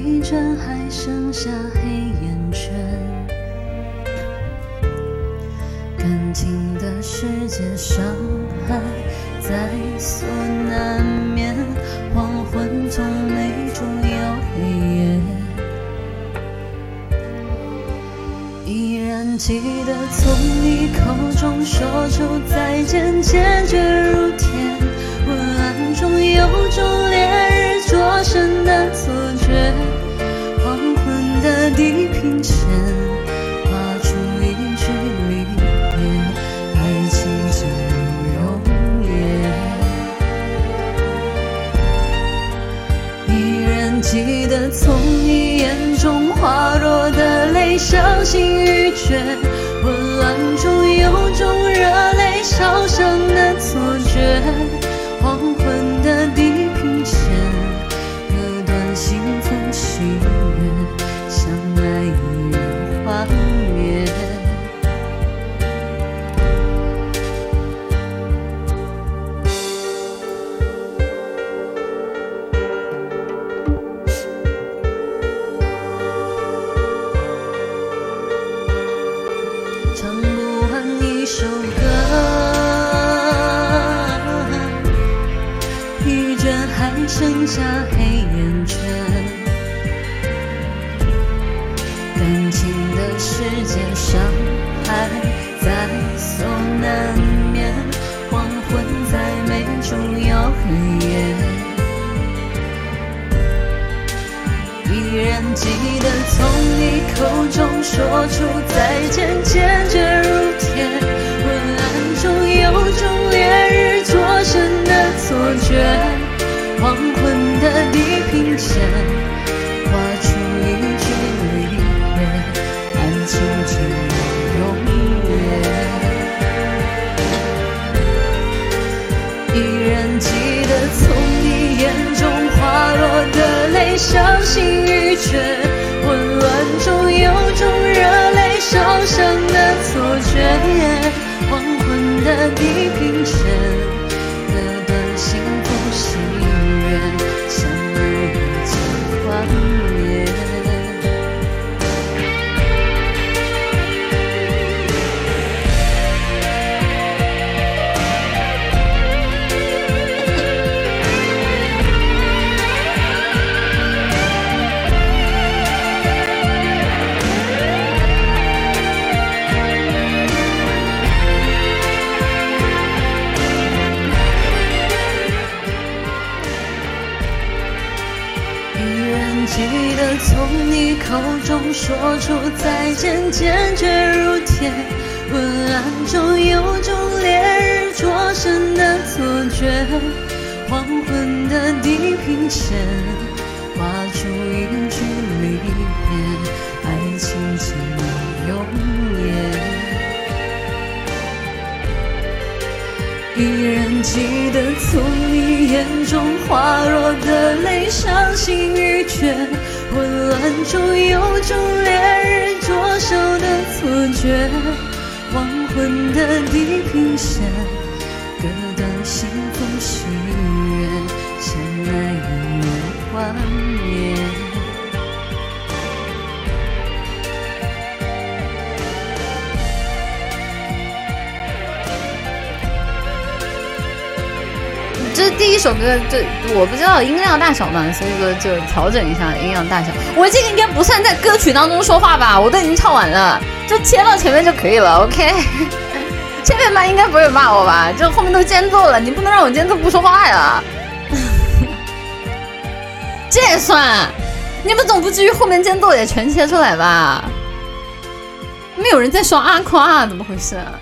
疲倦还剩下黑眼圈。感情的世界，伤害在所难免。黄昏从没终有黑夜，依然记得从你口中说出再见，坚决如铁。昏暗中有种烈日黄昏的地平线画出一句离别，爱情进入永夜。依然记得从你眼中滑落的泪，伤心欲绝。混乱中有种感情的世界，伤害在所难免。黄昏再美，终有黑夜。依然记得从你口中说出再见，坚决如铁。昏暗中有种烈日灼身的错觉，黄昏的地平线的地平线，口中说出再见，坚决如铁。昏暗中有种烈日灼身的错觉，黄昏的地平线划出一句离别，爱情进入永夜。依然记得从你眼中滑落的泪，伤心欲绝。混乱中有种烈日灼手的错觉，黄昏的地平线，割断幸福喜悦，相爱已然幻。这是第一首歌，这我不知道音量大小嘛，所以说就调整一下音量大小。我这个应该不算在歌曲当中说话吧？我都已经唱完了，就切到前面就可以了。OK，前面骂应该不会骂我吧？就后面都间奏了，你不能让我间奏不说话呀。这也算？你们总不至于后面间奏也全切出来吧？没有人在说阿夸，怎么回事、啊？